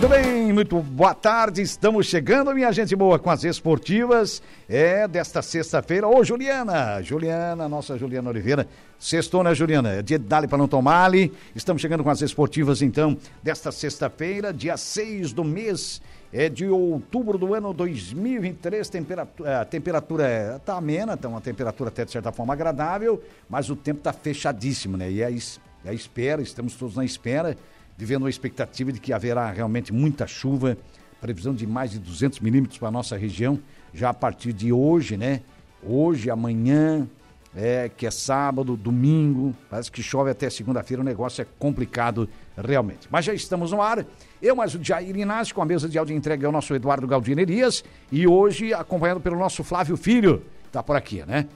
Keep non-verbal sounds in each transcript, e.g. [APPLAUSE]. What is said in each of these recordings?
Muito bem, muito boa tarde. Estamos chegando, minha gente boa, com as esportivas. É desta sexta-feira. Ô, Juliana! Juliana, nossa Juliana Oliveira. Sextou, né, Juliana? É dia de dali para não tomar ali. Estamos chegando com as esportivas, então, desta sexta-feira, dia 6 do mês é de outubro do ano 2023. Temperatura, a temperatura está amena, então uma temperatura até de certa forma agradável, mas o tempo está fechadíssimo, né? E é, é a espera, estamos todos na espera vivendo a expectativa de que haverá realmente muita chuva, previsão de mais de 200 milímetros para a nossa região, já a partir de hoje, né? Hoje, amanhã, é, que é sábado, domingo, parece que chove até segunda-feira, o negócio é complicado realmente. Mas já estamos no ar. Eu, mais o Jair Inácio, com a mesa de áudio entregue ao nosso Eduardo Galdino Elias, e hoje acompanhado pelo nosso Flávio Filho, tá por aqui, né?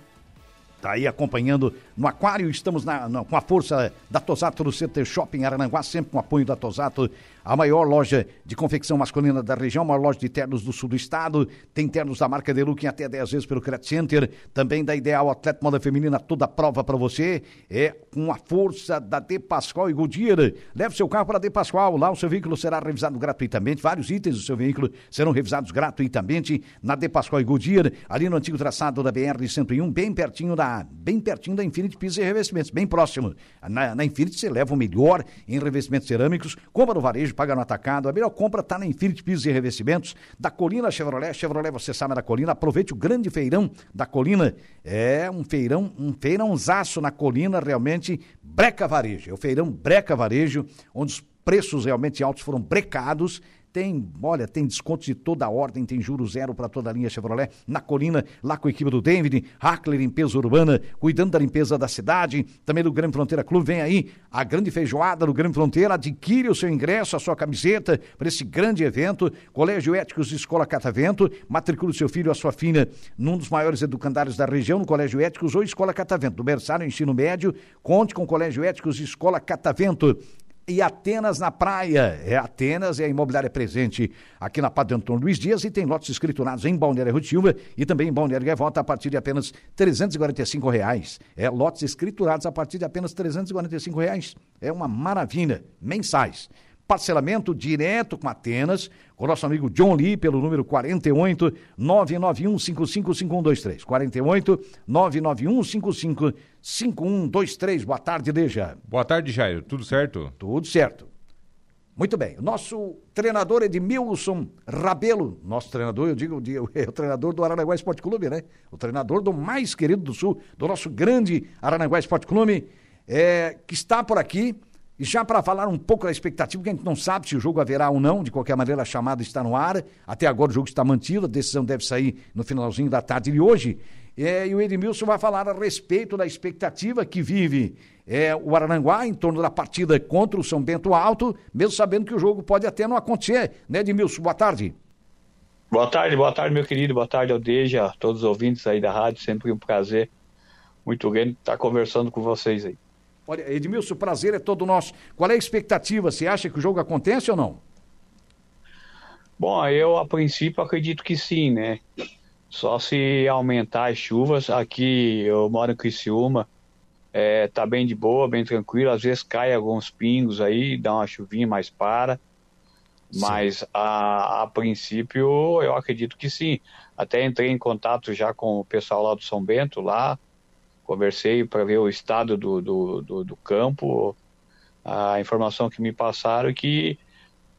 Tá aí acompanhando no Aquário, estamos na, na, com a força da Tosato no Center Shopping Arananguá, sempre com apoio da Tosato a maior loja de confecção masculina da região, a maior loja de ternos do sul do estado. Tem ternos da marca Deluxe até 10 vezes pelo Credit Center. Também da Ideal Atleta Moda Feminina, toda prova para você. É com a força da De Pascoal e Goodyear. Leve seu carro para De Pascoal. Lá o seu veículo será revisado gratuitamente. Vários itens do seu veículo serão revisados gratuitamente na De Pascoal e Goodyear, ali no antigo traçado da BR-101, bem pertinho da, bem pertinho da Infinity Pisos e Revestimentos, bem próximo. Na, na Infinity você leva o melhor em revestimentos cerâmicos. Compra no varejo paga no atacado. A melhor compra está na Infinity Pisos e Revestimentos, da Colina Chevrolet. Chevrolet, você sabe da Colina. Aproveite o grande feirão da Colina. É um feirão, um feirãozaço na Colina, realmente. Breca Varejo. É o feirão Breca Varejo, onde os preços realmente altos foram brecados tem, olha, tem descontos de toda a ordem, tem juros zero para toda a linha Chevrolet. Na Colina, lá com a equipe do David, Hackler Limpeza Urbana, cuidando da limpeza da cidade. Também do Grande Fronteira Clube, vem aí a grande feijoada do Grande Fronteira. Adquire o seu ingresso, a sua camiseta para esse grande evento. Colégio Éticos de Escola Catavento. Matricule seu filho, a sua filha, num dos maiores educandários da região, no Colégio Éticos ou Escola Catavento. Do berçário ensino médio, conte com o Colégio Éticos de Escola Catavento e Atenas na praia. É Atenas, é a imobiliária presente aqui na Padre Antônio Luiz Dias e tem lotes escriturados em Balneário Rio Silva e também em Balneário Gaivota a partir de apenas 345 reais. É lotes escriturados a partir de apenas 345 reais. É uma maravilha, mensais parcelamento direto com Atenas, com o nosso amigo John Lee, pelo número 48 991 555123. 48 991 555123. Boa tarde, Deja. Boa tarde, Jair. Tudo certo? Tudo certo. Muito bem. O nosso treinador Edmilson Rabelo, nosso treinador, eu digo, [LAUGHS] é o treinador do Aranaguá Esporte Clube, né? O treinador do mais querido do Sul, do nosso grande Aranaguá Esporte Clube, é, que está por aqui e já para falar um pouco da expectativa, que a gente não sabe se o jogo haverá ou não, de qualquer maneira a chamada está no ar. Até agora o jogo está mantido, a decisão deve sair no finalzinho da tarde de hoje. É, e o Edmilson vai falar a respeito da expectativa que vive é, o Arananguá em torno da partida contra o São Bento Alto, mesmo sabendo que o jogo pode até não acontecer, né, Edmilson? Boa tarde. Boa tarde, boa tarde, meu querido, boa tarde, Aldeja, todos os ouvintes aí da rádio, sempre um prazer muito grande estar conversando com vocês aí. Olha, Edmilson, o prazer é todo nosso. Qual é a expectativa? Você acha que o jogo acontece ou não? Bom, eu a princípio acredito que sim, né? Só se aumentar as chuvas. Aqui eu moro em Criciúma, é, tá bem de boa, bem tranquilo. Às vezes cai alguns pingos aí, dá uma chuvinha, mais para. Mas a, a, princípio eu acredito que sim. Até entrei em contato já com o pessoal lá do São Bento, lá, conversei para ver o estado do, do, do, do, campo. A informação que me passaram é que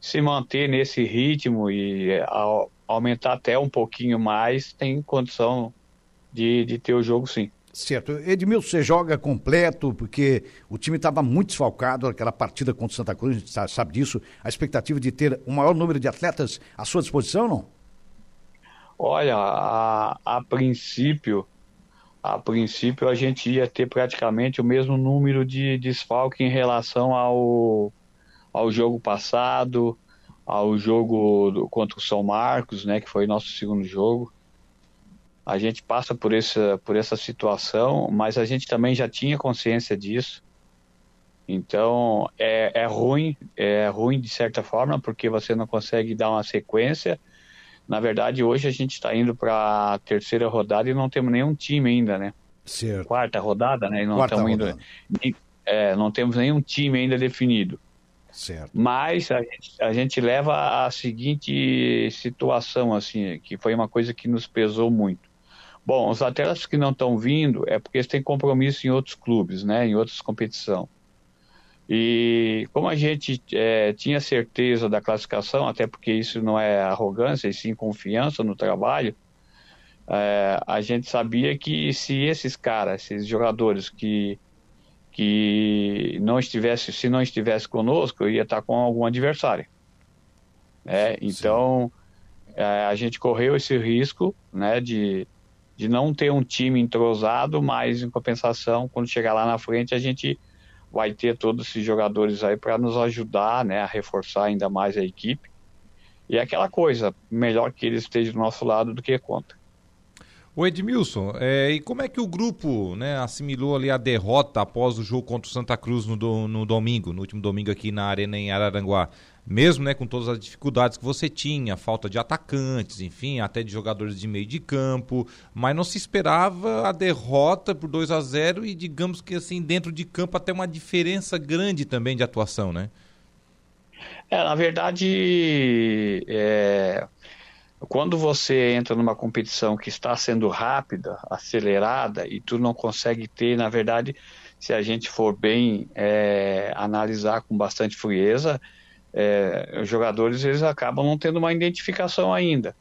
se manter nesse ritmo e aumentar até um pouquinho mais, tem condição de, de ter o jogo sim. Certo. Edmilson, você joga completo, porque o time estava muito desfalcado naquela partida contra o Santa Cruz, a gente sabe disso. A expectativa de ter o maior número de atletas à sua disposição, não? Olha, a, a princípio, a princípio a gente ia ter praticamente o mesmo número de desfalque em relação ao, ao jogo passado, ao jogo do, contra o São Marcos, né, que foi nosso segundo jogo. A gente passa por essa, por essa situação, mas a gente também já tinha consciência disso. Então é, é ruim, é ruim de certa forma, porque você não consegue dar uma sequência na verdade, hoje a gente está indo para a terceira rodada e não temos nenhum time ainda, né? Certo. Quarta rodada, né? E não estamos indo. É, não temos nenhum time ainda definido. Certo. Mas a gente, a gente leva a seguinte situação, assim, que foi uma coisa que nos pesou muito. Bom, os atletas que não estão vindo é porque eles têm compromisso em outros clubes, né, em outras competições. E como a gente é, tinha certeza da classificação, até porque isso não é arrogância, e sim confiança no trabalho, é, a gente sabia que se esses caras, esses jogadores que que não estivesse, se não estivesse conosco, eu ia estar com algum adversário. É, então, é, a gente correu esse risco né, de, de não ter um time entrosado, mas em compensação, quando chegar lá na frente, a gente vai ter todos esses jogadores aí para nos ajudar né, a reforçar ainda mais a equipe. E é aquela coisa, melhor que eles estejam do nosso lado do que contra. O Edmilson, é, e como é que o grupo né, assimilou ali a derrota após o jogo contra o Santa Cruz no, do, no domingo, no último domingo aqui na Arena em Araranguá? Mesmo né, com todas as dificuldades que você tinha, falta de atacantes, enfim, até de jogadores de meio de campo, mas não se esperava a derrota por 2 a 0 e digamos que assim, dentro de campo até uma diferença grande também de atuação, né? É, na verdade, é, quando você entra numa competição que está sendo rápida, acelerada, e tu não consegue ter, na verdade, se a gente for bem é, analisar com bastante frieza, é, os jogadores eles acabam não tendo uma identificação ainda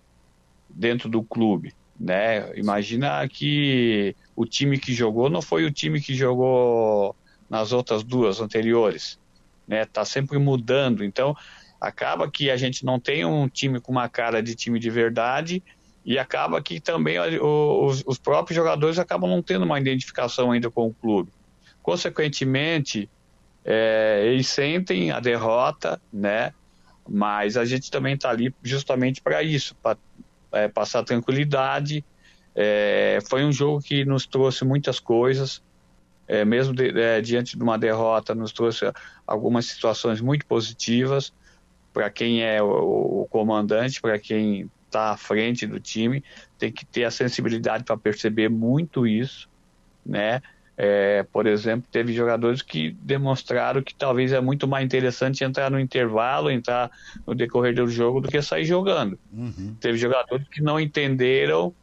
dentro do clube. Né? Imagina que o time que jogou não foi o time que jogou nas outras duas anteriores. Né? Tá sempre mudando. Então, acaba que a gente não tem um time com uma cara de time de verdade e acaba que também os, os próprios jogadores acabam não tendo uma identificação ainda com o clube. Consequentemente, é, eles sentem a derrota, né? Mas a gente também está ali justamente para isso, para é, passar tranquilidade. É, foi um jogo que nos trouxe muitas coisas, é, mesmo de, é, diante de uma derrota, nos trouxe algumas situações muito positivas para quem é o, o comandante, para quem está à frente do time, tem que ter a sensibilidade para perceber muito isso, né? É, por exemplo, teve jogadores que demonstraram que talvez é muito mais interessante entrar no intervalo, entrar no decorrer do jogo, do que sair jogando. Uhum. Teve jogadores que não entenderam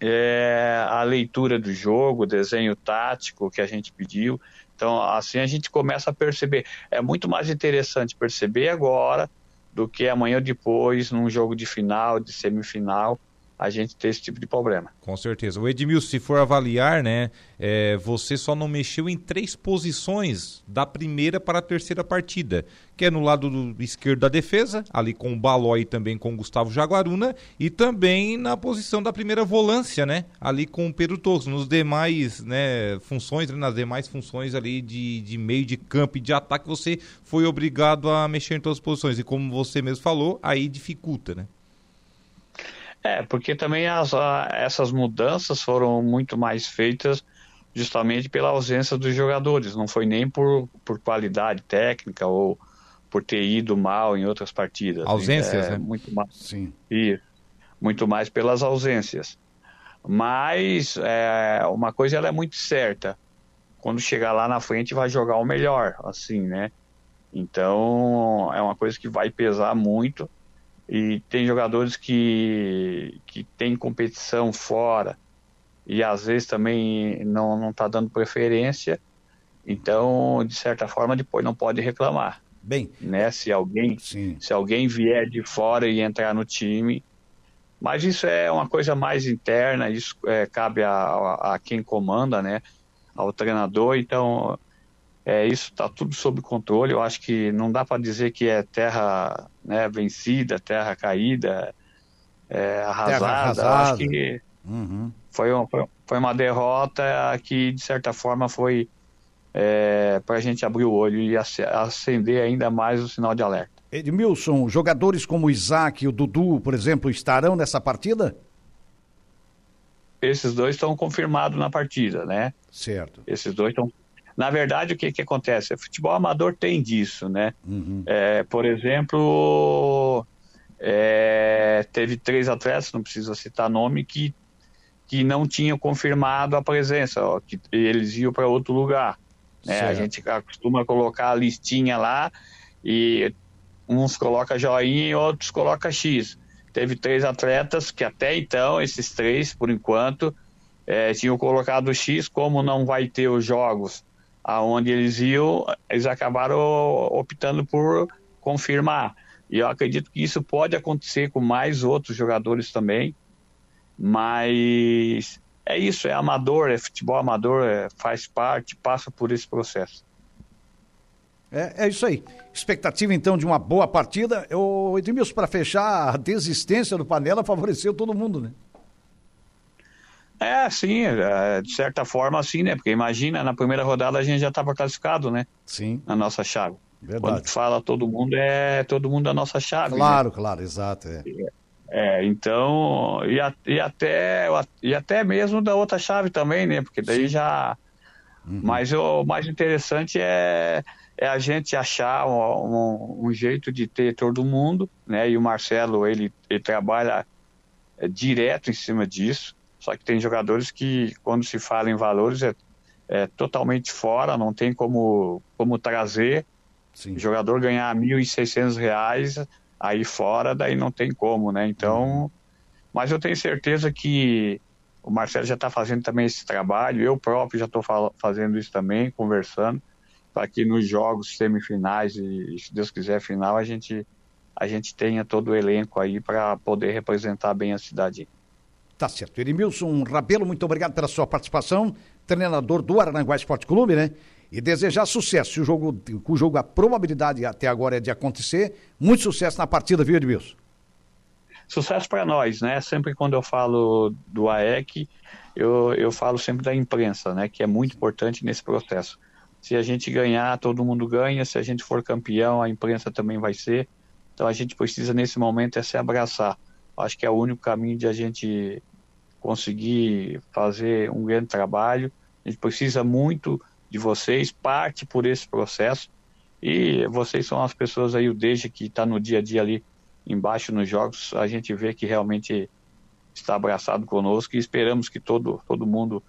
é, a leitura do jogo, o desenho tático que a gente pediu. Então, assim a gente começa a perceber. É muito mais interessante perceber agora do que amanhã depois, num jogo de final, de semifinal, a gente ter esse tipo de problema. Com certeza. O Edmilson, se for avaliar, né, é, você só não mexeu em três posições da primeira para a terceira partida, que é no lado do esquerdo da defesa, ali com o Balói também com o Gustavo Jaguaruna, e também na posição da primeira volância, né, ali com o Pedro Torres, nos demais, né, funções, nas demais funções ali de, de meio de campo e de ataque, você foi obrigado a mexer em todas as posições, e como você mesmo falou, aí dificulta, né? É, porque também as, a, essas mudanças foram muito mais feitas justamente pela ausência dos jogadores, não foi nem por, por qualidade técnica ou por ter ido mal em outras partidas. Ausências, é, né? Muito mais, Sim. Isso, muito mais pelas ausências. Mas é, uma coisa ela é muito certa, quando chegar lá na frente vai jogar o melhor, assim, né? Então é uma coisa que vai pesar muito e tem jogadores que, que tem competição fora e às vezes também não não está dando preferência. Então, de certa forma, depois não pode reclamar. Bem, né? Se alguém, sim. se alguém vier de fora e entrar no time, mas isso é uma coisa mais interna, isso é, cabe a, a, a, quem comanda, né? Ao treinador. Então, é, isso está tudo sob controle. Eu acho que não dá para dizer que é terra né, vencida, terra caída, é, arrasada. Terra arrasada. acho que uhum. foi, um, foi, uma derrota que, de certa forma, foi é, para a gente abrir o olho e acender ainda mais o sinal de alerta. Edmilson, jogadores como o Isaac e o Dudu, por exemplo, estarão nessa partida? Esses dois estão confirmados na partida, né? Certo. Esses dois estão na verdade, o que, que acontece? O futebol amador tem disso, né? Uhum. É, por exemplo, é, teve três atletas, não precisa citar nome, que, que não tinham confirmado a presença, ó, que eles iam para outro lugar. Né? A gente costuma colocar a listinha lá e uns colocam joinha e outros colocam X. Teve três atletas que até então, esses três, por enquanto, é, tinham colocado X, como não vai ter os jogos aonde eles iam, eles acabaram optando por confirmar. E eu acredito que isso pode acontecer com mais outros jogadores também, mas é isso, é amador, é futebol amador, é, faz parte, passa por esse processo. É, é isso aí. Expectativa então de uma boa partida. O Edmilson, para fechar, a desistência do Panela favoreceu todo mundo, né? É, sim, é, de certa forma, sim, né? Porque imagina, na primeira rodada a gente já estava classificado, né? Sim. Na nossa chave. Verdade. Quando fala todo mundo, é todo mundo da nossa chave. Claro, né? claro, exato. É. é então, e, a, e, até, e até mesmo da outra chave também, né? Porque daí sim. já. Uhum. Mas o mais interessante é, é a gente achar um, um, um, jeito de ter todo mundo, né? E o Marcelo, ele, ele trabalha é, direto em cima disso. Só que tem jogadores que, quando se fala em valores, é, é totalmente fora, não tem como, como trazer. Sim. O jogador ganhar R$ 1.600 aí fora, daí não tem como, né? Então, uhum. mas eu tenho certeza que o Marcelo já está fazendo também esse trabalho, eu próprio já estou fazendo isso também, conversando, para que nos jogos semifinais e, se Deus quiser, final, a gente, a gente tenha todo o elenco aí para poder representar bem a cidade. Tá certo. Edmilson Rabelo, muito obrigado pela sua participação, treinador do Aranguá Esporte Clube, né? E desejar sucesso. O jogo, o jogo, a probabilidade até agora é de acontecer. Muito sucesso na partida, viu, Edmilson? Sucesso para nós, né? Sempre quando eu falo do AEC, eu, eu falo sempre da imprensa, né? Que é muito importante nesse processo. Se a gente ganhar, todo mundo ganha. Se a gente for campeão, a imprensa também vai ser. Então a gente precisa, nesse momento, é se abraçar. Acho que é o único caminho de a gente conseguir fazer um grande trabalho. A gente precisa muito de vocês, parte por esse processo. E vocês são as pessoas aí, o desde que está no dia a dia ali embaixo nos jogos, a gente vê que realmente está abraçado conosco e esperamos que todo, todo mundo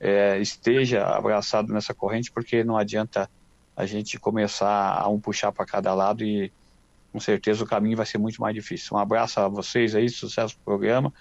é, esteja abraçado nessa corrente, porque não adianta a gente começar a um puxar para cada lado e com certeza o caminho vai ser muito mais difícil. Um abraço a vocês aí, sucesso no programa.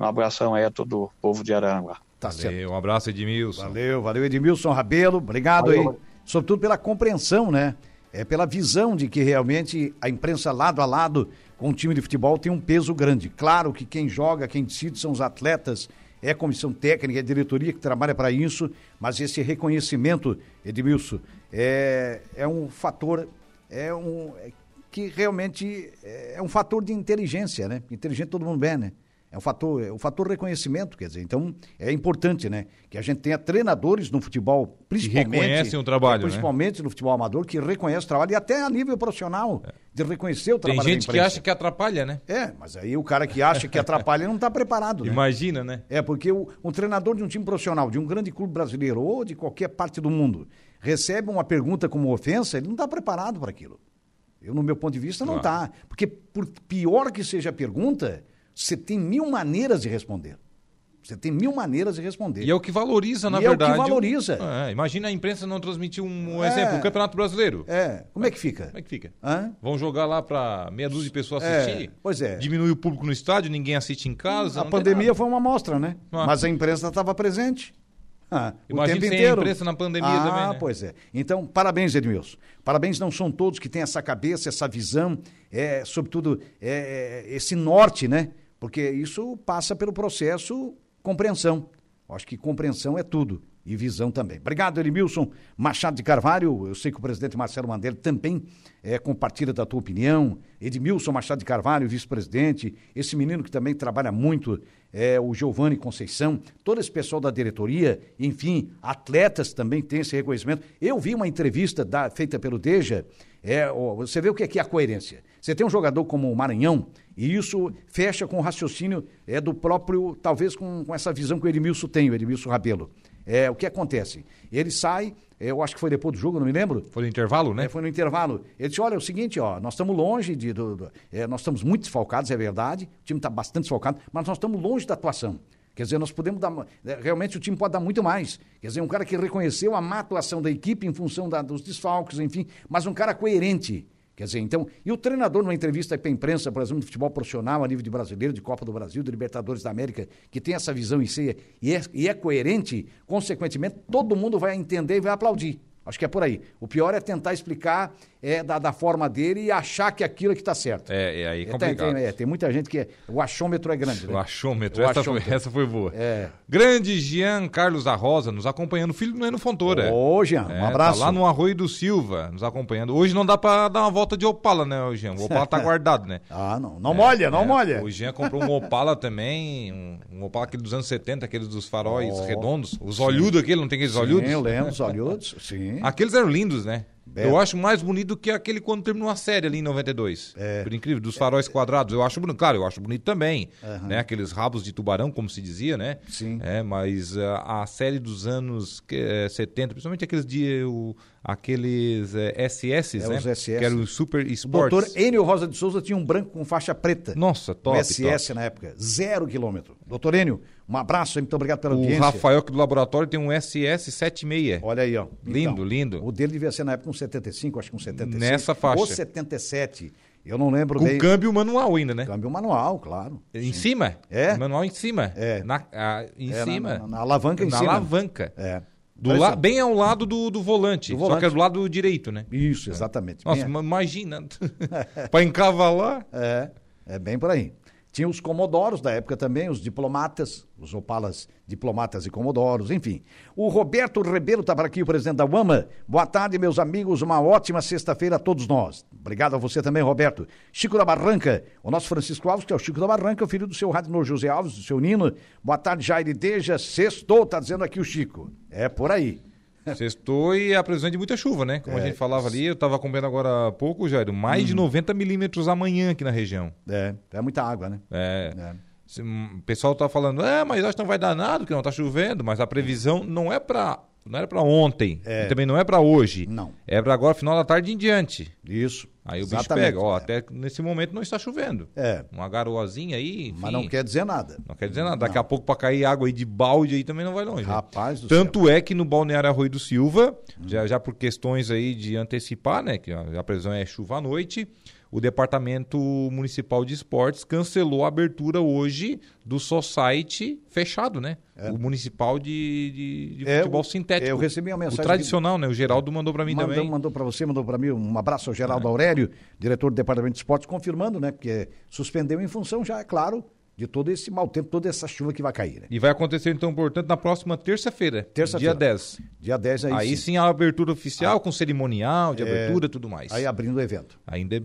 Um abração aí a todo o povo de Aranguá. Tá valeu, certo. Um abraço, Edmilson. Valeu, valeu, Edmilson Rabelo. Obrigado valeu. aí, sobretudo pela compreensão, né? É pela visão de que realmente a imprensa lado a lado com o time de futebol tem um peso grande. Claro que quem joga, quem decide são os atletas, é a comissão técnica, é a diretoria que trabalha para isso, mas esse reconhecimento, Edmilson, é, é um fator é um, é que realmente é, é um fator de inteligência, né? Inteligente todo mundo bem, né? É um fator, é um fator reconhecimento, quer dizer, então é importante, né? Que a gente tenha treinadores no futebol, principalmente. Que reconhecem o trabalho, Principalmente né? no futebol amador, que reconhece o trabalho e até a nível profissional, é. de reconhecer o trabalho Tem gente que acha que atrapalha, né? É, mas aí o cara que acha que atrapalha não está preparado, né? Imagina, né? É, porque o, um treinador de um time profissional, de um grande clube brasileiro ou de qualquer parte do mundo, recebe uma pergunta como ofensa, ele não está preparado para aquilo. Eu, no meu ponto de vista, não está. Porque, por pior que seja a pergunta, você tem mil maneiras de responder. Você tem mil maneiras de responder. E é o que valoriza, na e verdade. É o que valoriza. É, imagina a imprensa não transmitir um, é, exemplo, o Campeonato Brasileiro. É. Como é que fica? Como é que fica? Hã? Vão jogar lá para meia dúzia de pessoas é, assistir? É, pois é. Diminui o público no estádio, ninguém assiste em casa. A pandemia foi uma amostra, né? Ah. Mas a imprensa estava presente. Ah, Imagina sem inteiro. a imprensa na pandemia ah, também, né? pois é. Então, parabéns, Edmilson. Parabéns, não são todos que têm essa cabeça, essa visão, é, sobretudo é, esse norte, né? Porque isso passa pelo processo compreensão. Acho que compreensão é tudo e visão também. Obrigado, Edmilson Machado de Carvalho. Eu sei que o presidente Marcelo Mandela também é, compartilha da tua opinião. Edmilson Machado de Carvalho, vice-presidente. Esse menino que também trabalha muito, é, o Giovanni Conceição. Todo esse pessoal da diretoria, enfim, atletas também têm esse reconhecimento. Eu vi uma entrevista da, feita pelo Deja. É, você vê o que é, que é a coerência. Você tem um jogador como o Maranhão, e isso fecha com o raciocínio é, do próprio, talvez com, com essa visão que o Edmilson tem, o Edmilson Rabelo. É, o que acontece? Ele sai, eu acho que foi depois do jogo, não me lembro. Foi no intervalo, né? É, foi no intervalo. Ele disse: olha, é o seguinte, ó, nós estamos longe de. Do, do, é, nós estamos muito desfalcados, é verdade. O time está bastante desfalcado, mas nós estamos longe da atuação. Quer dizer, nós podemos dar. É, realmente o time pode dar muito mais. Quer dizer, um cara que reconheceu a má atuação da equipe em função da, dos desfalques, enfim, mas um cara coerente Quer dizer, então, e o treinador numa entrevista para a imprensa, por exemplo, de futebol profissional a nível de brasileiro, de Copa do Brasil, de Libertadores da América, que tem essa visão si e é, e é coerente, consequentemente, todo mundo vai entender e vai aplaudir. Acho que é por aí. O pior é tentar explicar é, da, da forma dele e achar que aquilo é que está certo. É, é aí É, tem, complicado. tem, é, tem muita gente que é, o achômetro é grande. Né? O achômetro, O essa, achômetro. Foi, essa foi boa. É. Grande Jean Carlos da Rosa, nos acompanhando, filho do Neno Fontoura. Ô, Jean, um É, abraço. Tá lá no Arroio do Silva, nos acompanhando. Hoje não dá pra dar uma volta de Opala, né, Jean? O Opala tá [LAUGHS] guardado, né? Ah, não. Não molha, não É, molha. O Jean comprou um Opala também, um, um Opala aquele dos anos 70, aqueles dos faróis Oh, redondos. Os olhudos aquele, não tem aqueles olhudos? Sim, eu lembro, os olhudos, sim. Aqueles eram lindos, né? Belo. Eu acho mais bonito que aquele quando terminou a série ali em 92. É. Por incrível, dos faróis quadrados. Eu acho bonito. Claro, eu acho bonito também. Né? Aqueles rabos de tubarão, como se dizia, né? Sim. É, mas ah, a série dos anos que, eh, 70, principalmente aqueles de. O, aqueles eh, SS, É, né? os SS. Que eram os Super O Sports. doutor Enio Rosa de Souza tinha um branco com faixa preta. Nossa, top. no SS top. na época. Zero quilômetro. Doutor Enio, um abraço aí, muito obrigado pela O audiência. Rafael aqui do laboratório tem um SS 76. Olha aí, ó. Lindo, lindo. O dele devia ser na época um 75, acho que um 76. Nessa faixa. Ou 77. Eu não lembro Com bem. câmbio manual ainda, né? Câmbio manual, claro. Em cima? É? Manual em cima. É. Na, ah, em É, na- cima. na- na alavanca em na cima. alavanca. É. Do la, bem ao lado do, do volante. Do Só volante. que é do lado direito, né? Isso, exatamente. Nossa, Bem- ma- imagina. [LAUGHS] pra encavalar. É, é bem por aí. Tinha os comodoros da época também, os diplomatas, os opalas diplomatas e comodoros, enfim. O Roberto Rebelo está por aqui, o presidente da UAMA. Boa tarde, meus amigos, uma ótima sexta-feira a todos nós. Obrigado a você também, Roberto. Chico da Barranca, o nosso Francisco Alves, que é o Chico da Barranca, o filho do seu Radinor José Alves, do seu Nino. Boa tarde, Jair Deja, sextou, tá dizendo aqui o Chico. É por aí. [LAUGHS] Sextou e a previsão é de muita chuva, né? Como a É. gente falava ali, eu tava acompanhando agora há pouco, Jairo, mais de 90 milímetros amanhã aqui na região. É, é muita água, né? É. É. Hum, O pessoal tá falando, é, mas acho que não vai dar nada, que não tá chovendo, mas a previsão não é para não era para ontem, É. e também não é para hoje. Não. É para agora final da tarde em diante. Isso. Aí o bicho Exatamente, pega, ó, é. até nesse momento não está chovendo. É, Uma garoazinha aí, enfim, mas não quer dizer nada. não quer dizer nada. Daqui a pouco para cair água aí de balde aí também não vai longe. Rapaz do céu. Tanto é que no Balneário Arroio do Silva, já, já por questões aí de antecipar, né, que a previsão é chuva à noite, o Departamento Municipal de Esportes cancelou a abertura hoje do Society fechado, né? O Municipal de, de, de É, Futebol Sintético. eu recebi uma mensagem O tradicional, né? O Geraldo mandou para mim Mandou, também. mandou para você, mandou para mim. Um abraço ao É. Geraldo Aurélio, diretor do Departamento de Esportes, confirmando, né? Porque suspendeu em função já, é claro, de todo esse mau tempo, toda essa chuva que vai cair, né? E vai acontecer, então, portanto, na próxima terça-feira, Terça-feira. dia 10. Dia 10 aí, Aí, sim. sim a abertura oficial, com cerimonial de abertura e tudo mais. Aí abrindo o evento. Ainda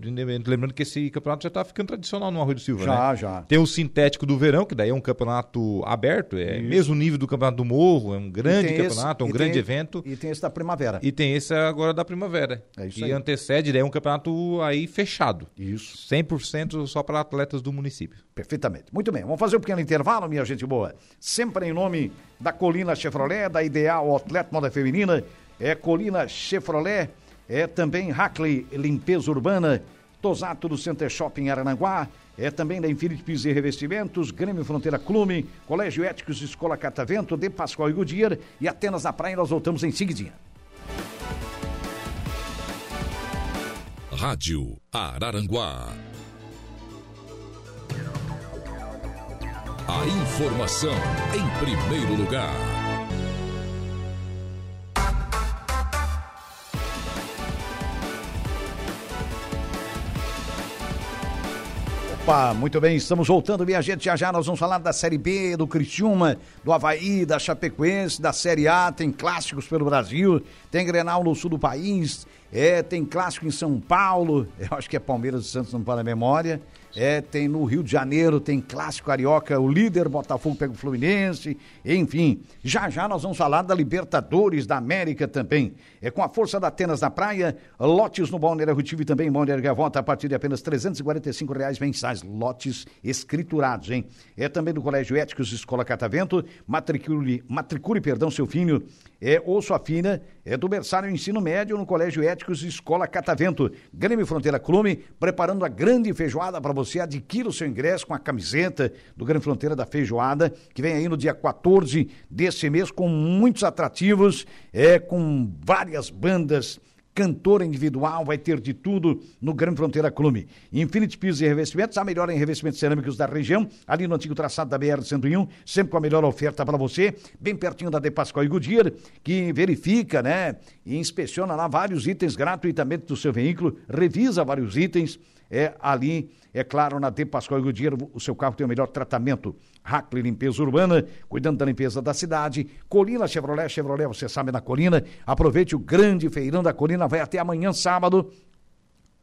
lembrando que esse campeonato já está ficando tradicional no Arroio do Silva, Já, né? já. Tem o sintético do verão, que daí é um campeonato aberto, é mesmo nível do campeonato do Morro, é um grande campeonato, é esse- um e grande tem- evento. E tem esse da primavera. E tem esse agora da primavera, É isso que aí. antecede, daí é um campeonato aí fechado. Isso, 100% só para atletas do município. perfeitamente. Muito bem, vamos fazer um pequeno intervalo, minha gente boa. Sempre em nome da Colina Chevrolet, da Ideal Atleta Moda Feminina, é Colina Chevrolet, é também Hackley Limpeza Urbana, Tosato do Center Shopping Arananguá, é também da Infinity Pisos e Revestimentos, Grêmio Fronteira Clube, Colégio Éticos Escola Catavento, De Pascoal e Goodyear e Atenas na Praia, nós voltamos em seguidinha. Rádio Araranguá. A informação em primeiro lugar. Opa, muito bem, estamos voltando, minha gente. Já já nós vamos falar da Série B, do Criciúma, do Havaí, da Chapecoense, da Série A. Tem clássicos pelo Brasil, tem Grenal no sul do país, é, tem clássico em São Paulo, eu acho que é Palmeiras e Santos, não para a memória. É, tem no Rio de Janeiro, tem clássico carioca, o líder Botafogo pega o Fluminense, enfim. Já já nós vamos falar da Libertadores da América também. É com a força da Atenas na praia, lotes no Balneário Rutivo e também em Balneário Gavota a partir de apenas 345 reais mensais, lotes escriturados, hein? É também do Colégio Éticos Escola Catavento, matricule, matricule, perdão, seu filho é, ou sua filha é do berçário ensino médio no Colégio Éticos Escola Catavento. Grêmio Fronteira Clube, preparando a grande feijoada para você. Adquira o seu ingresso com a camiseta do Grêmio Fronteira da Feijoada, que vem aí no dia 14 desse mês, com muitos atrativos, é, com várias bandas cantor individual, vai ter de tudo no Grande Fronteira Clube. Infinity Pisos e Revestimentos, a melhor em revestimentos cerâmicos da região, ali no antigo traçado da BR-101, sempre com a melhor oferta para você, bem pertinho da De Pascoal e Goodyear, que verifica, né, e inspeciona lá vários itens gratuitamente do seu veículo, revisa vários itens, é ali, é claro, na De Pascoal e Goodyear, o seu carro tem o melhor tratamento. Hackley Limpeza Urbana, cuidando da limpeza da cidade. Colina Chevrolet, Chevrolet, você sabe, na Colina. Aproveite o grande feirão da Colina, vai até amanhã, sábado,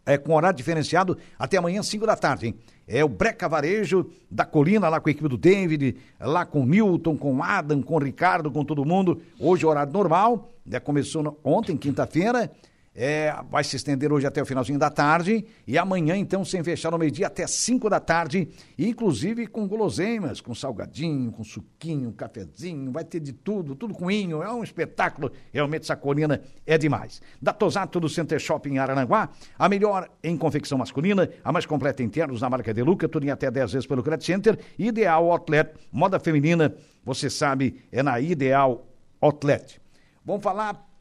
é, com horário diferenciado, até amanhã, 5 da tarde, hein? É o Breca Varejo da Colina, lá com a equipe do David, lá com o Newton, com o Adam, com o Ricardo, com todo mundo. Hoje, horário normal, né? começou ontem, quinta-feira. É, vai se estender hoje até o finalzinho da tarde e amanhã, então, sem fechar no meio-dia, até 5 da tarde, inclusive com guloseimas, com salgadinho, com suquinho, cafezinho, vai ter de tudo, tudo com inho, é um espetáculo, realmente essa colina é demais. Da Tosato do Center Shopping Arananguá, a melhor em confecção masculina, a mais completa em ternos na marca De Luca, tudo em até 10 vezes pelo Credit Center, Ideal Outlet, moda feminina, você sabe, é na Ideal Outlet. Vamos falar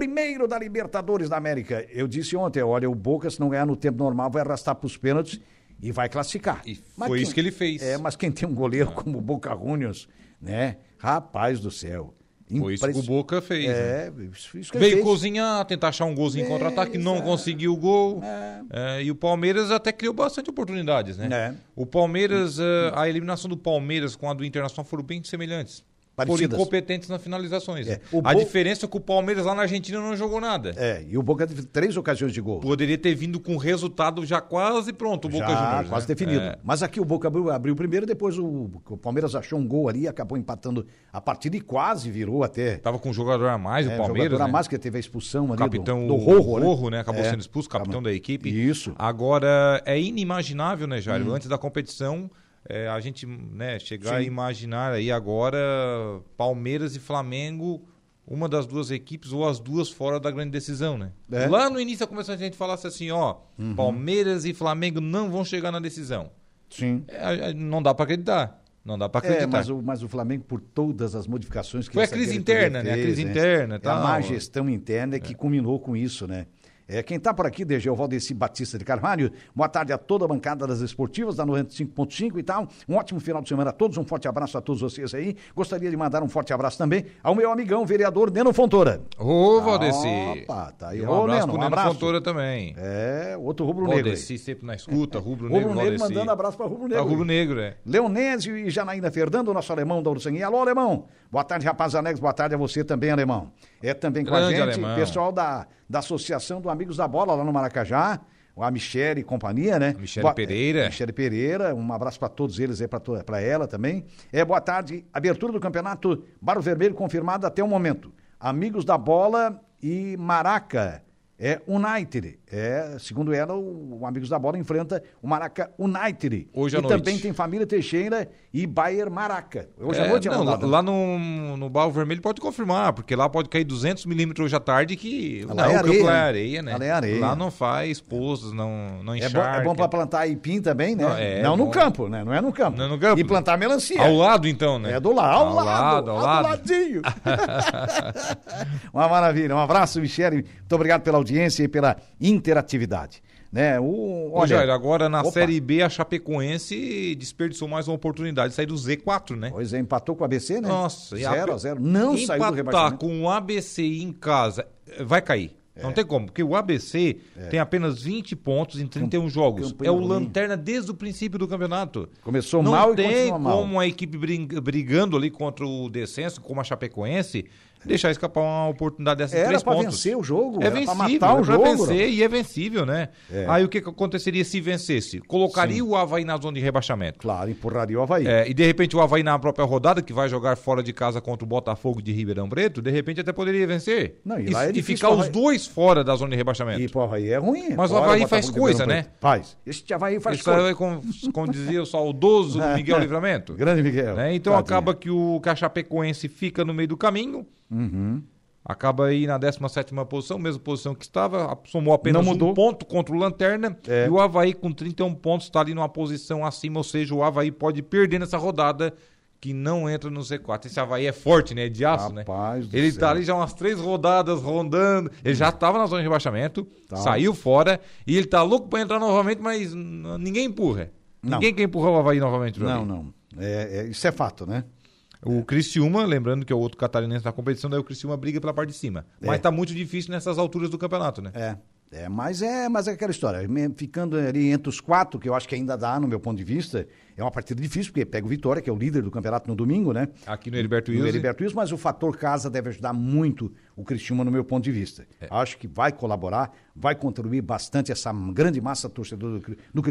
Primeiro da Libertadores da América. Eu disse ontem, olha, o Boca, se não ganhar no tempo normal, vai arrastar para os pênaltis e vai classificar. E mas foi quem, isso que ele fez. É, mas quem tem um goleiro como o Boca Juniors, né? Rapaz do céu. Foi isso que o Boca fez. É, né? isso, que Veio fez. cozinhar, tentar achar um golzinho em é, contra-ataque, não é. conseguiu o gol. É. É, e o Palmeiras até criou bastante oportunidades, né? É. O Palmeiras, eh, a eliminação do Palmeiras com a do Internacional foram bem semelhantes. Parecidas. Foram incompetentes nas finalizações. É. A Bo... diferença é que o Palmeiras lá na Argentina não jogou nada. É, e o Boca teve três ocasiões de gol. Poderia ter vindo com resultado já quase pronto, o Boca já, Juniors. quase né? definido. É. Mas aqui o Boca abriu, abriu primeiro, depois o, o, Palmeiras achou um gol ali, acabou empatando a partida e quase virou até. Tava com um jogador a mais, é, o Palmeiras. jogador né? a mais, que teve a expulsão ali capitão, do, do Rorro, né? Rorro, né? Acabou é. sendo expulso, capitão da equipe. Isso. Agora, é inimaginável, né, Jário? Hum. Antes da competição é, a gente né, chegar Sim. a imaginar aí agora Palmeiras e Flamengo, uma das duas equipes ou as duas fora da grande decisão, né? É. Lá no início começou a gente falasse assim, ó, uhum. Palmeiras e Flamengo não vão chegar na decisão. Sim. É, não dá para acreditar. Não dá para acreditar. É, mas o, mas o Flamengo, por todas as modificações que Foi a crise interna, fez, né? A crise né? interna. Tá, a má gestão interna é que culminou com isso, né? É, quem está por aqui, desde o Valdeci Batista de Carvalho. Boa tarde a toda a bancada das esportivas da 95.5 e tal. Um ótimo final de semana a todos. Um forte abraço a todos vocês aí. Gostaria de mandar um forte abraço também ao meu amigão, vereador Neno Fontoura. Ô, Valdeci. Opa, tá aí. um Ô, abraço Neno, um abraço. Fontoura também. É, outro rubro negro. Valdeci sempre na escuta, [LAUGHS] rubro negro. Rubro negro mandando abraço para rubro negro. Para rubro negro, é. Leonésio e Janaína Fernando, nosso alemão da Ursanguinha. Alô, alemão. Boa tarde, rapaz Anex. Boa tarde a você também, alemão. É também com Grande a gente, alemão. pessoal da, da Associação do Amigos da Bola lá no Maracajá, a Michele e companhia, né? Michele boa, Pereira. Michele Pereira, um abraço para todos eles aí, para ela também. É, boa tarde, abertura do campeonato Barro Vermelho confirmada até o momento. Amigos da Bola e Maraca é United. É, segundo ela, o, o Amigos da Bola enfrenta o Maraca United. Hoje à e noite. também tem Família Teixeira e Bayer Maraca. Hoje é, à noite é não, lá, lá, no, no Barro Vermelho pode confirmar, porque lá pode cair 200 milímetros hoje à tarde que lá não, é areia, lá é areia, né? Lá é areia. Lá não faz poços, não, não encharca. É bom, é bom para plantar aipim também, né? Não, é não no campo, né? Não é no campo. Não é no campo. E plantar melancia. Ao lado então, né? É do lado, ao, ao lado, ao lado. Ao ladinho. [LAUGHS] [LAUGHS] Uma maravilha. Um abraço, Michele. Muito obrigado pela audiência e pela interatividade. Né? O, olha, Ô, Jair, agora na opa. Série B a Chapecoense desperdiçou mais uma oportunidade de sair do Z4, né? Pois é, empatou com o ABC, né? Nossa, 0 a 0 Não saiu do rebaixamento. com o ABC em casa, vai cair. É. Não tem como, porque o ABC é. tem apenas 20 pontos em 31 Camp jogos. É o lanterna desde o princípio do campeonato. Começou Não mal e continua mal. Não tem como a equipe brigando ali contra o descenso, como a Chapecoense, deixar escapar uma oportunidade dessas era três pontos. Era vencer o jogo, é vencível, matar o é jogo. vencer e é vencível, né? É. Aí o que, que aconteceria se vencesse? Colocaria Sim. o Havaí na zona de rebaixamento. Claro, empurraria o Havaí. É, e de repente o Havaí na própria rodada, que vai jogar fora de casa contra o Botafogo de Ribeirão Preto, de repente até poderia vencer. Não, e, e, é e ficar os dois fora da zona de rebaixamento. E pro Havaí é ruim. Mas o Havaí faz coisa, né? Faz. Esse Havaí faz Esse coisa. Havaí, como, como dizia o saudoso [LAUGHS] Miguel Livramento. Grande Miguel. Né? Então Tadinha. acaba que o, que a Chapecoense fica no meio do caminho. Uhum. Acaba aí na 17 posição, mesma posição que estava, somou apenas um ponto contra o Lanterna. É. E o Havaí, com 31 pontos, está ali numa posição acima, ou seja, o Havaí pode perder nessa rodada que não entra no Z4. Esse Havaí é forte, né? De aço, Rapaz né? Ele céu. tá ali já umas três rodadas rondando. Ele já tava na zona de rebaixamento, Tá. saiu fora e ele tá louco pra entrar novamente, mas ninguém empurra. Não. Ninguém quer empurrar o Havaí novamente. Não, ali. não. É, é- isso é fato, né? O Criciúma, lembrando que é o outro catarinense na competição, daí o Criciúma briga pela parte de cima. Mas É. tá muito difícil nessas alturas do campeonato, né? É. É, mas é, mas é aquela história. Ficando ali entre os quatro, que eu acho que ainda dá, no meu ponto de vista, é uma partida difícil, porque pega o Vitória, que é o líder do campeonato no domingo, né? Aqui no Heriberto No Wilson. Heriberto Wilson, mas o fator casa deve ajudar muito o Cristiúma no meu ponto de vista. É. Acho que vai colaborar, vai contribuir bastante essa grande massa torcedora do, do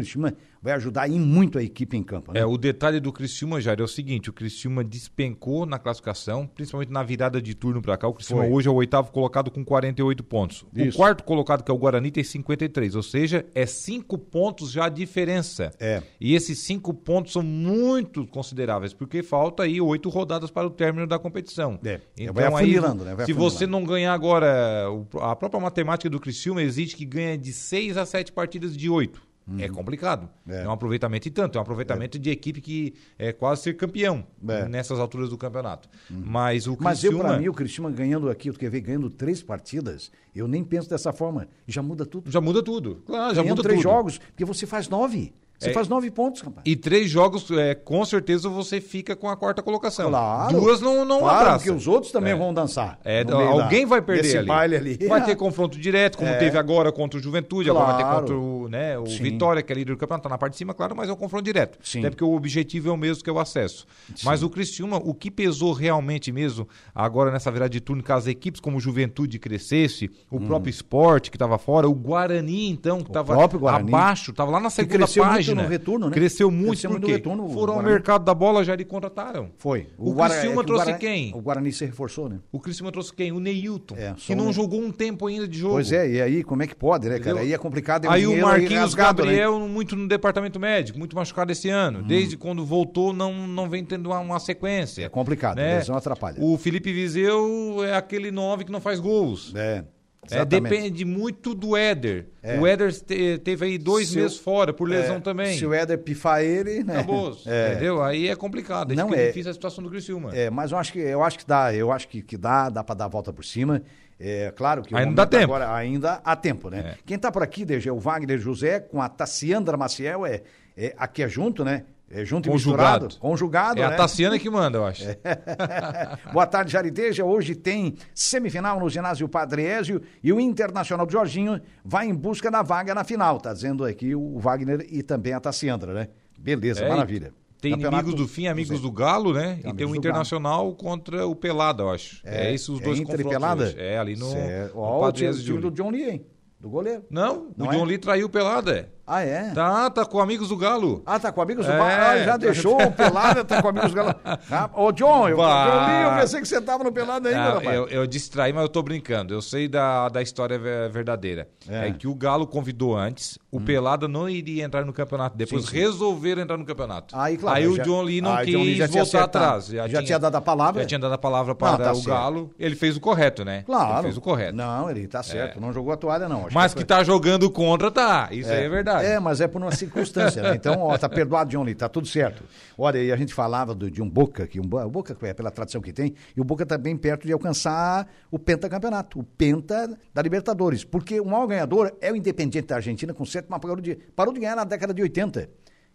vai ajudar e muito a equipe em campo. Né? É, o detalhe do Criciúma, Jair, é o seguinte, o Criciúma despencou na classificação, principalmente na virada de turno pra cá. O Criciúma Foi. hoje é o oitavo colocado com 48 pontos. Isso. O quarto colocado, que é o Guarani, tem 53, ou seja, é cinco pontos já a diferença. É. E esses cinco pontos são muito consideráveis, porque falta aí oito rodadas para o término da competição. É, Então, vai aí, afunilando, né? Vai se afunilando. você não ganhar agora, a própria matemática do Criciúma exige que ganhe de seis a sete partidas de oito. É complicado. É. É. um aproveitamento e tanto. É um aproveitamento de equipe que é quase ser campeão É. nessas alturas do campeonato. Mas o Mas eu, Criciúma pra mim, o Cristiúma ganhando aqui, tu quer ver, ganhando três partidas, eu nem penso dessa forma. Já muda tudo. já muda tudo. Claro, já ganhando muda três tudo. jogos, porque você faz nove. Você É. faz nove pontos, rapaz. E três jogos, é, com certeza você fica com a quarta colocação. Claro. Duas não, não claro, abraça. porque os outros também É. vão dançar. É, alguém da- vai perder ali. baile ali. Vai ter confronto direto, como É. teve agora contra o Juventude, agora vai ter Claro. contra o, né, o Sim. Vitória, que é líder do campeonato, tá na parte de cima, claro, mas é um confronto direto. Sim. Até porque o objetivo é o mesmo que é o acesso. Mas o Criciúma, o que pesou realmente mesmo agora nessa virada de turno, caso as equipes como Juventude crescesse, o próprio esporte que estava fora, o Guarani, então, que estava Hum. abaixo, estava lá na segunda cresceu muito no retorno, né? Cresceu muito Cresceu muito porque no retorno, o foram ao mercado da bola já e contrataram. Foi. O Guara- Criciúma que trouxe Guarani- quem? O Guarani se reforçou, né? O Criciúma trouxe quem? O Neilton, É, que o não Ney- jogou um tempo ainda de jogo. Pois é, e aí como é que pode, né, cara? Entendeu? Aí é complicado. é um Aí o Marquinhos rasgado, né? Gabriel muito no departamento médico, muito machucado esse ano. Hum. Desde quando voltou, não, não vem tendo uma, uma sequência. É complicado, né? a lesão atrapalha. O Felipe Viseu é aquele nove que não faz gols. É, É, depende muito do Éder. É. O Éder te- teve aí dois Se o- meses fora, por lesão É, também. Se o Éder pifar ele, né? Acabou. É. Entendeu? Aí é complicado. Não, Não, é- é difícil a situação do Criciúma. É, mas eu acho que eu acho que dá, eu acho que, que dá, dá para dar a volta por cima. É claro que o Ainda dá tempo. agora ainda há tempo, né? É. Quem tá por aqui, desde é o Wagner José com a Tassiandra Maciel é, é aqui é junto, né? É junto e Conjugado. misturado, conjugado, É né? a Tassiana que manda, eu acho. [LAUGHS] Boa tarde, Jarideja. Hoje tem semifinal no ginásio Padre Ézio e o Internacional do Jorginho vai em busca da vaga na final. Tá dizendo aqui o Wagner e também a Tassiandra, né? Beleza, É, maravilha. Tem Campeonato- inimigos do fim, amigos é. do Galo, né? e Amigos tem o Internacional contra o Pelada, eu acho. É, esses os é dois e confrontos Pelada? hoje. É, ali no, Certo. no Ó, Padre time, Ezio do. John Lee, hein? Do goleiro. Não, Não o é? John Lee traiu o Pelada. é. Ah, é? Tá, tá com amigos do Galo. Ah, tá com amigos do É. Galo. Ah, já [LAUGHS] deixou o Pelada, tá com amigos do Galo. [LAUGHS] Ah, ô, John, eu, Lee, eu pensei que você tava no Pelada ainda, Ah, rapaz. eu, eu distraí, mas eu tô brincando. Eu sei da, da história ve- verdadeira. É. É. que o Galo convidou antes, o Pelada não iria entrar no campeonato. Depois Sim, sim. resolveram entrar no campeonato. Aí, claro, Aí o já- John Lee não o quis já voltar acertado. atrás. Já tinha dado a palavra? Já tinha dado a palavra para tá o certo. Galo. Ele fez o correto, né? Claro. Ele fez o correto. Não, ele tá certo. Não jogou a toalha, não. Acho Mas foi- que tá jogando contra, tá. Isso aí é verdade. É, mas é por uma circunstância, né? Então, ó, tá perdoado, John Lee, tá tudo certo. Olha, e a gente falava do- de um Boca, que um, Boca, é pela tradição que tem, e o Boca tá bem perto de alcançar o pentacampeonato, o penta da Libertadores. Porque o maior ganhador é o Independiente da Argentina, com sete, mas parou de, parou de ganhar na década de 80.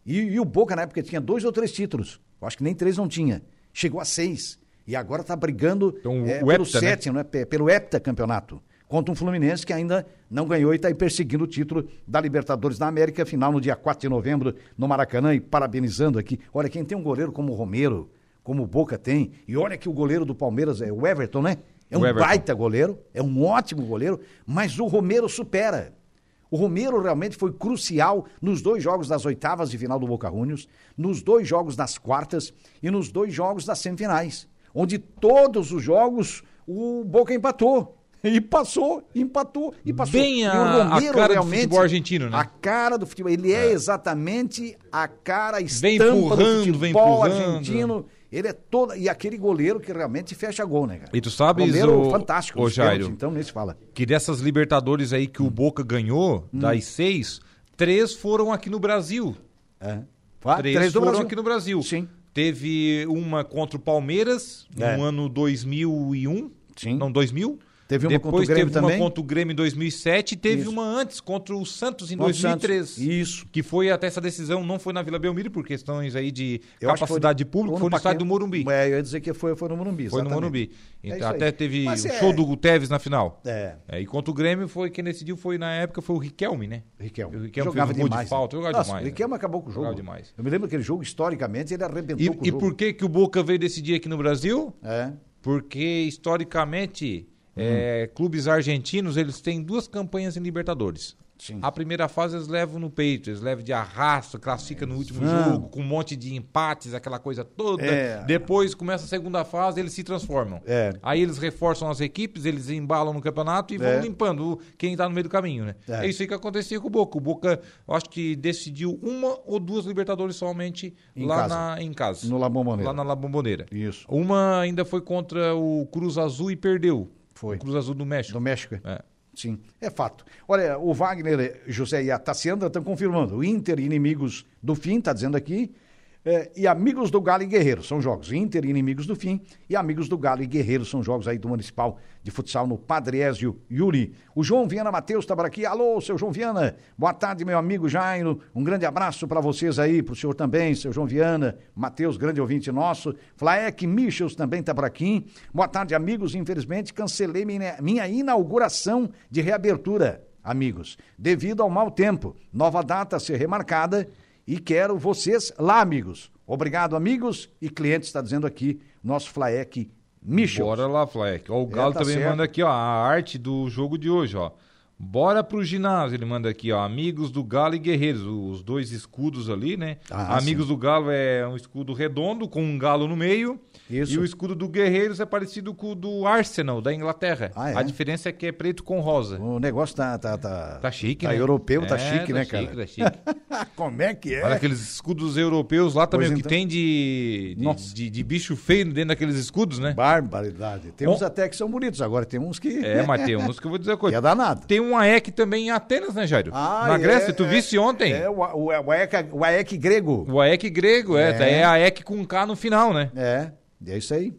E, e o Boca, na época, tinha dois ou três títulos. Eu acho que nem três não tinha. Chegou a seis. E agora tá brigando Então, é, o pelo hepta, né? sétimo, né? Pe- pelo heptacampeonato. Contra um Fluminense que ainda não ganhou e está aí perseguindo o título da Libertadores da América, final no dia 4 de novembro no Maracanã. E parabenizando aqui. Olha, quem tem um goleiro como o Romero, como o Boca tem, e olha que o goleiro do Palmeiras é o Everton, né? É um baita goleiro, é um ótimo goleiro, mas o Romero supera. O Romero realmente foi crucial nos dois jogos das oitavas de final do Boca Juniors, nos dois jogos das quartas e nos dois jogos das semifinais, onde todos os jogos o Boca empatou. E passou, empatou e passou. Bem E o a- a cara do futebol argentino, né? A cara do futebol. Ele é, exatamente a cara, a Vem estampa empurrando, do vem futebol empurrando. argentino. Ele é todo. E aquele goleiro que realmente fecha gol, né, cara? E tu sabes, Romero, ô- fantástico. pênaltis, Jairo, Então, nem se fala. Que dessas Libertadores aí Hum. que o Boca ganhou, das seis, três foram aqui no Brasil. É. Fa- três, três foram Brasil. aqui no Brasil. Sim. Teve uma contra o Palmeiras É. no ano 2001. Sim. Não, 2000. Teve uma contra o Depois Grêmio teve também. uma contra o Grêmio em 2007 e teve Isso. uma antes contra o Santos em Contra o 2003. Santos. Isso. Que foi até essa decisão, não foi na Vila Belmiro por questões aí de Eu capacidade de público, foi no estádio do. Morumbi. É, eu ia dizer que foi, foi no Morumbi. Foi no exatamente. Morumbi. É Então, aí. até teve Mas o é- show do Teves na final. É, É, e contra o Grêmio foi quem decidiu foi na época foi o Riquelme, né? Riquelme. O Riquelme jogava fez um gol de demais. falta, né? jogava Nossa, demais, O né? Riquelme acabou com o jogo. Jogava demais. Eu me lembro daquele jogo, historicamente, ele arrebentou com o E, e jogo. por que, que o Boca veio decidir aqui no Brasil? É. Porque historicamente, é, clubes argentinos eles têm duas campanhas em Libertadores. Sim. A primeira fase eles levam no peito, eles levam de arrasto, classifica no último Vamos. jogo, com um monte de empates, aquela coisa toda. É. Depois começa a segunda fase, eles se transformam. É. Aí eles reforçam as equipes, eles embalam no campeonato e vão É. limpando quem tá no meio do caminho, né? É. É, isso aí que acontecia com o Boca. O Boca, eu acho que decidiu uma ou duas Libertadores somente Em lá casa. Na, em casa. No La Bombonera. Lá na La Bombonera. Isso. Uma ainda foi contra o Cruz Azul e perdeu. Foi. O Cruz Azul do México. Do México. É. Sim, é fato. Olha, o Wagner, José e a Tassiandra estão confirmando. O Inter, inimigos do fim, está dizendo aqui. É, e amigos do Galo e Guerreiro são jogos. Inter, inimigos do fim. E amigos do Galo e Guerreiro são jogos aí do Municipal de Futsal no Padre Ézio Yuri. O João Viana Matheus está por aqui. Alô, seu João Viana. Boa tarde, meu amigo Jairo. Um grande abraço para vocês aí, para o senhor também, seu João Viana. Matheus, grande ouvinte nosso. Flaek Michels também está por aqui. Boa tarde, amigos. Infelizmente, cancelei minha, minha inauguração de reabertura, amigos, devido ao mau tempo. Nova data a ser remarcada e quero vocês lá, amigos. Obrigado, amigos e clientes, está dizendo aqui nosso Flaek Michels. Bora lá, Fleck. Ó, o Galo tá também certo. manda aqui, ó, a arte do jogo de hoje, ó. Bora pro ginásio, ele manda aqui, ó. Amigos do Galo e Guerreiros, os dois escudos ali, né? Ah, Amigos do Galo é um escudo redondo com um galo no meio. Isso. E o escudo do Guerreiros é parecido com o do Arsenal, da Inglaterra. Ah, é? A diferença é que é preto com rosa. O negócio tá. Tá, tá, Tá chique, tá né? europeu, tá É, chique, né, cara? Chique, tá chique. [LAUGHS] Como é que é? Olha aqueles escudos europeus lá também, Pois o que então. tem de, de, de, de bicho feio dentro daqueles escudos, né? Barbaridade. Tem uns Bom. até que são bonitos, agora tem uns que. É, mas [LAUGHS] tem uns que eu vou dizer que coisa. é danado. Tem um AEC também em Atenas, né, Jairo? Ah, Na é, Grécia, tu é, viste ontem? É, o, o, o, AEC, o AEC grego. O AEC grego, é. É. É, AEC com K no final, né? É, é isso aí.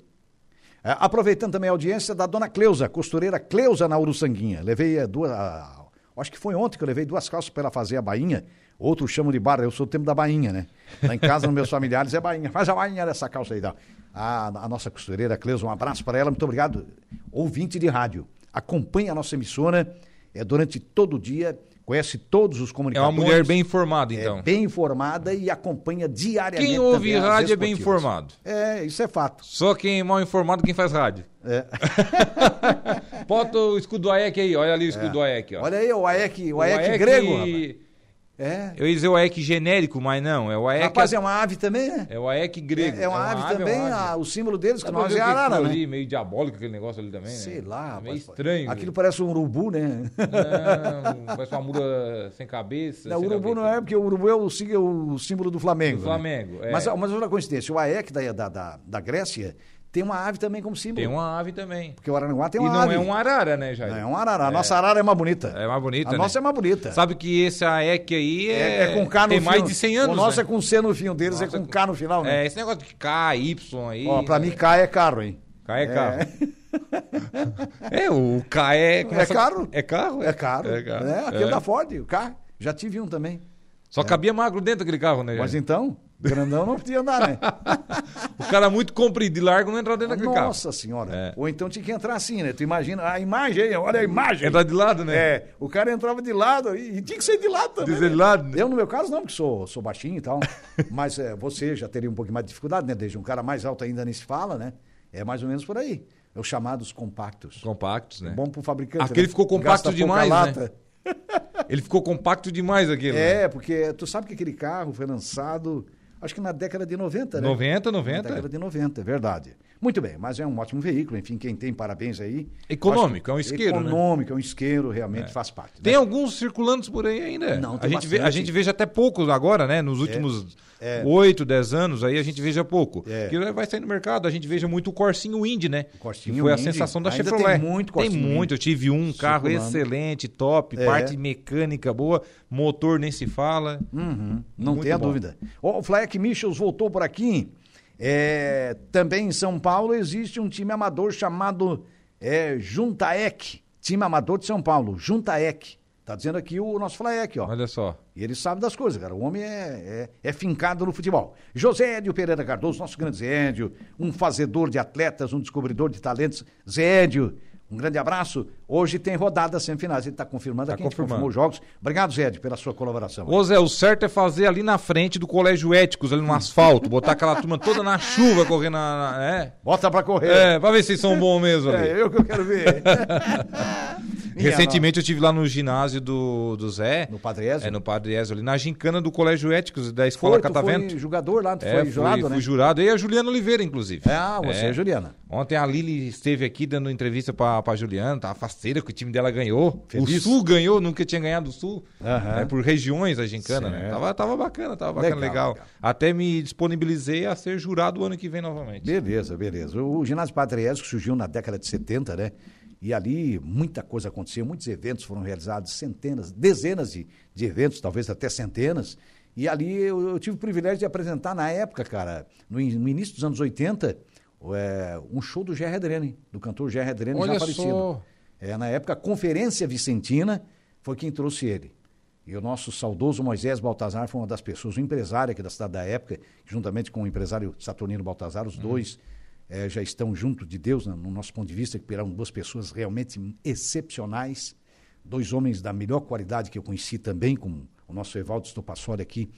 É, aproveitando também a audiência da dona Cleusa, costureira Cleusa na Uruçanguinha. Levei é, duas. ah, acho que foi ontem que eu levei duas calças para ela fazer a bainha. Outros chamam de barra, eu sou o tempo da bainha, né? Lá em casa, nos [LAUGHS] meus familiares, é bainha. Faz a bainha dessa calça aí. Tá? A, a nossa costureira Cleusa, um abraço para ela, muito obrigado. Ouvinte de rádio, acompanha a nossa emissora é, durante todo o dia, conhece todos os É comunicadores. uma mulher bem informada, então. É bem informada e acompanha diariamente. Quem ouve rádio é bem informado. É, isso é fato. Só quem é mal informado, quem faz rádio. É. [LAUGHS] Bota o escudo do AEC aí, olha ali o escudo do AEC, ó. Olha aí, o AEC, o O AEC, grego, rapaz. É. Eu ia dizer o AEC genérico, mas não, é o AEC... Rapaz, é uma ave também, né? É o AEC grego. É, é uma ave também, é uma ave. o símbolo deles, que nós é arara, né? ali, meio diabólico aquele negócio ali também, Sei né? lá, É meio estranho. Aquilo parece um urubu, né? Não, [LAUGHS] parece uma mula sem cabeça. Não, lá urubu que não é, porque o urubu é o, é o símbolo do Flamengo. Do né? Flamengo, é. Mas, mas olha a coincidência, o AEC da, da, da, da Grécia tem uma ave também como símbolo. Tem uma ave também. Porque o Araranguá tem e uma não ave. é um arara, né, Jair? Não, é um arara. A nossa arara é mais bonita. É mais bonita, A né? nossa é mais bonita. Sabe que esse AEC aí é, É, é com K no tem fim. mais de 100 anos, O nosso né? é com C no fim, o deles Nossa, é com K no final, né? É, esse negócio de K, Y aí... Ó, pra mim, K é caro, hein? K é carro. É, [LAUGHS] o K é... começa- caro. É carro? É caro. É caro. É, aquele É. da Ford, o K. Já tive um também. Só cabia magro dentro daquele carro, né, Mas então, grandão não podia andar, né? [LAUGHS] O cara muito comprido e largo não entrava dentro daquele carro. Nossa senhora. É. Ou então tinha que entrar assim, né? Tu imagina a imagem aí, olha a imagem. Entrar de lado, né? É, o cara entrava de lado e, e tinha que ser de lado também. Dizer né? de lado, né? Eu, no meu caso, não, porque sou, sou baixinho e tal. [LAUGHS] mas é, você já teria um pouquinho mais de dificuldade, né? Desde um cara mais alto ainda nem se fala, né? É mais ou menos por aí. É os chamados compactos. Compactos, né? Bom pro fabricante. Aquele né? ficou compacto demais, né? Ele ficou compacto demais aquele. né? É, porque tu sabe que aquele carro foi lançado, acho que na década de 90, né? 90, Na 90. década de 90, é verdade. Muito bem, mas é um ótimo veículo, enfim, quem tem, parabéns aí. Econômico, que é um isqueiro, né? Econômico, é um isqueiro, realmente faz parte. né? Tem alguns circulantes por aí ainda. Não, a tem gente, vê, a gente veja até poucos agora, né? Nos últimos é. 8, 10 anos, aí a gente veja pouco. É. Porque vai sair no mercado, a gente veja muito o Corsinho Indy, né? O Corsinho que foi a Indy. sensação da Ainda Chevrolet. tem muito Tem Corsinho muito. Eu tive um carro Circulando. excelente, top, É. parte mecânica boa, motor nem se fala. Uhum, não Muito tenha bom. dúvida. O Flaek Michels voltou por aqui. É, também em São Paulo existe um time amador chamado é, Juntaec. Time amador de São Paulo, Juntaec. Tá dizendo aqui o nosso Flaek, ó. Olha só. E ele sabe das coisas, cara. O homem é, é, é fincado no futebol. José Edio Pereira Cardoso, nosso grande Zé Edio, um fazedor de atletas, um descobridor de talentos. Zé Edio, um grande abraço. Hoje tem rodada semifinais. Ele está confirmando Tá aqui, a gente confirmando. confirmou os jogos. Obrigado, Zé pela sua colaboração. Ô Zé, o certo é fazer ali na frente do Colégio Éticos, ali no asfalto, botar aquela turma toda na chuva correndo na. na- é? Bota pra correr. É, pra ver se são bons mesmo ali. É, eu que eu quero ver. [LAUGHS] Recentemente eu estive lá no ginásio do, do Zé. No Padre Ezio? É, no Padre Ezio, ali na gincana do Colégio Éticos, da Escola Foi, Catavento. foi jogador lá, tu É, foi fui, jurado, fui né? jurado. E a Juliana Oliveira, inclusive. Ah, você é, Juliana. Ontem a Lili esteve aqui dando entrevista pra, pra Juliana, tava faceira que o time dela ganhou. Feliz. O Sul ganhou, nunca tinha ganhado o Sul. Aham. né, por regiões a gincana, né? Certo. Tava, tava bacana, tava bacana, Legal, legal, legal. Até me disponibilizei a ser jurado o ano que vem novamente. Beleza, beleza. O ginásio Padre Ezio surgiu na década de 70, né? E ali muita coisa acontecia, muitos eventos foram realizados, centenas, dezenas de, de eventos, talvez até centenas. E ali eu, eu tive o privilégio de apresentar na época, cara, no, no início dos anos 80, é, um show do Gerry Adrene, do cantor Gerry Adrene já falecido. É, na época, a Conferência Vicentina foi quem trouxe ele. E o nosso saudoso Moisés Baltazar foi uma das pessoas, um empresário aqui da cidade da época, juntamente com o empresário Saturnino Baltazar, os dois eh, já estão junto de Deus, né, no nosso ponto de vista, que eram duas pessoas realmente excepcionais, dois homens da melhor qualidade que eu conheci também, como o nosso Evaldo Stopassoli aqui,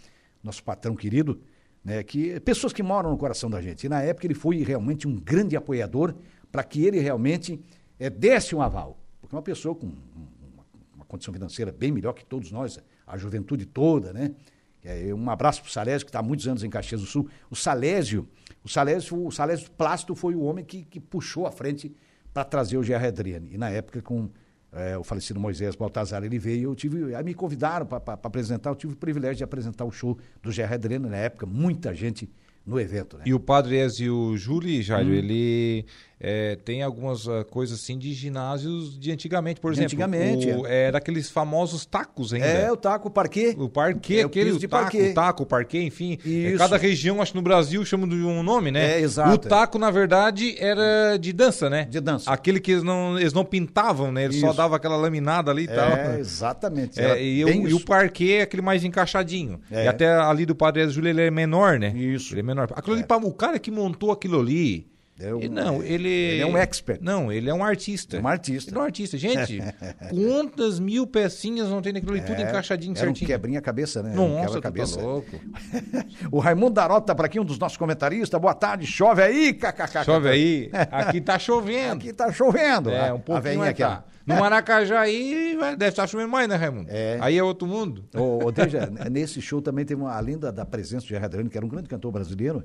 nosso patrão querido, né, que pessoas que moram no coração da gente. E na época ele foi realmente um grande apoiador para que ele realmente eh, desse um aval. Porque uma pessoa com um- uma, uma condição financeira bem melhor que todos nós, a juventude toda, né? É, um abraço para o Salésio, que está há muitos anos em Caxias do Sul. O Salésio, o Salésio, o Salésio Plácido foi o homem que, que puxou à frente para trazer o Gerry Adriane. E na época, com eh, o falecido Moisés Baltazar, ele veio, eu tive, aí me convidaram para apresentar, eu tive o privilégio de apresentar o show do Gerry Adriane na época, muita gente no evento, né? E o Padre Ezio Júlio, Hum. Jairo, ele é, tem algumas ah, coisas assim de ginásios de antigamente, por De exemplo. antigamente, o, é. daqueles famosos tacos ainda. É, o taco, o parquê. O parquê, É, aquele o taco, parquê. o taco, o parquê, enfim. É, Isso. cada região, acho que no Brasil, chama de um nome, né? É, exato. O taco, na verdade, era de dança, né? De dança. Aquele que eles não, eles não pintavam, né? Eles só Isso. davam aquela laminada ali e tal. É, exatamente. É, era e, o, e o isso. parquê é aquele mais encaixadinho. É. E até ali do Padre Júlio ele é menor, né? Isso. Ele é menor. Aquilo ali, o cara que montou aquilo ali. É um- ele- não, ele. ele é um expert. Não, ele é um artista. Um artista. Ele é um artista. Gente, [LAUGHS] quantas mil pecinhas não tem naquilo ali, tudo É, encaixadinho era um certinho. quebrinha cabeça, né? Um Nossa, tu tá quebra-cabeça. louco. [LAUGHS] O Raimundo Darota tá por aqui, um dos nossos comentaristas. Boa tarde, chove aí, kkk. Chove aí. Aqui tá chovendo. Aqui tá chovendo. É, um pouquinho aqui, tá. No Maracajá aí deve estar chovendo mais, né, Raimundo? É. Aí é outro mundo. Ô, Deja, [LAUGHS] nesse show também teve uma, além da, da presença de Adriano, que era um grande cantor brasileiro,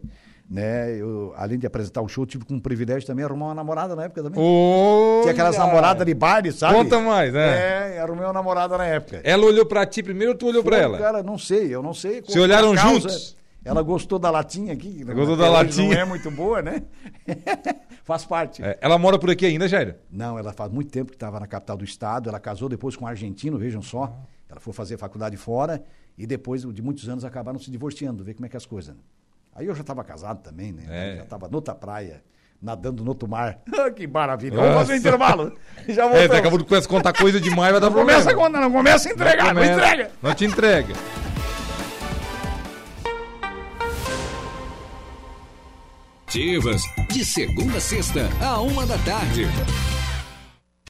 né? Eu, além de apresentar o show, tive com o privilégio também arrumar uma namorada na época também. Tinha aquelas Olha! namoradas de baile, sabe? Conta mais, né? É, arrumei uma namorada na época. Ela olhou pra ti primeiro ou tu olhou pra Pô, ela? Cara, não sei, eu não sei. Se olharam foi causa. juntos? Ela gostou da latinha aqui. Gostou da hoje Não latinha. é muito boa, né? [LAUGHS] Faz parte. É, ela mora por aqui ainda, Jairo? Não, ela faz muito tempo que estava na capital do estado. Ela casou depois com um argentino, vejam só. Ah. Ela foi fazer faculdade fora e depois de muitos anos acabaram se divorciando, ver como é que é as coisas. Né? Aí eu já estava casado também, né? É. Já estava noutra praia, nadando no outro mar. [LAUGHS] Que maravilha. Vamos fazer um intervalo. [LAUGHS] Já É, voltamos. daqui a pouco começa a contar coisa demais, vai dar não problema. começa a contar, não começa a entregar, não, começa. entrega. Não te entrega. De segunda a sexta, a uma da tarde.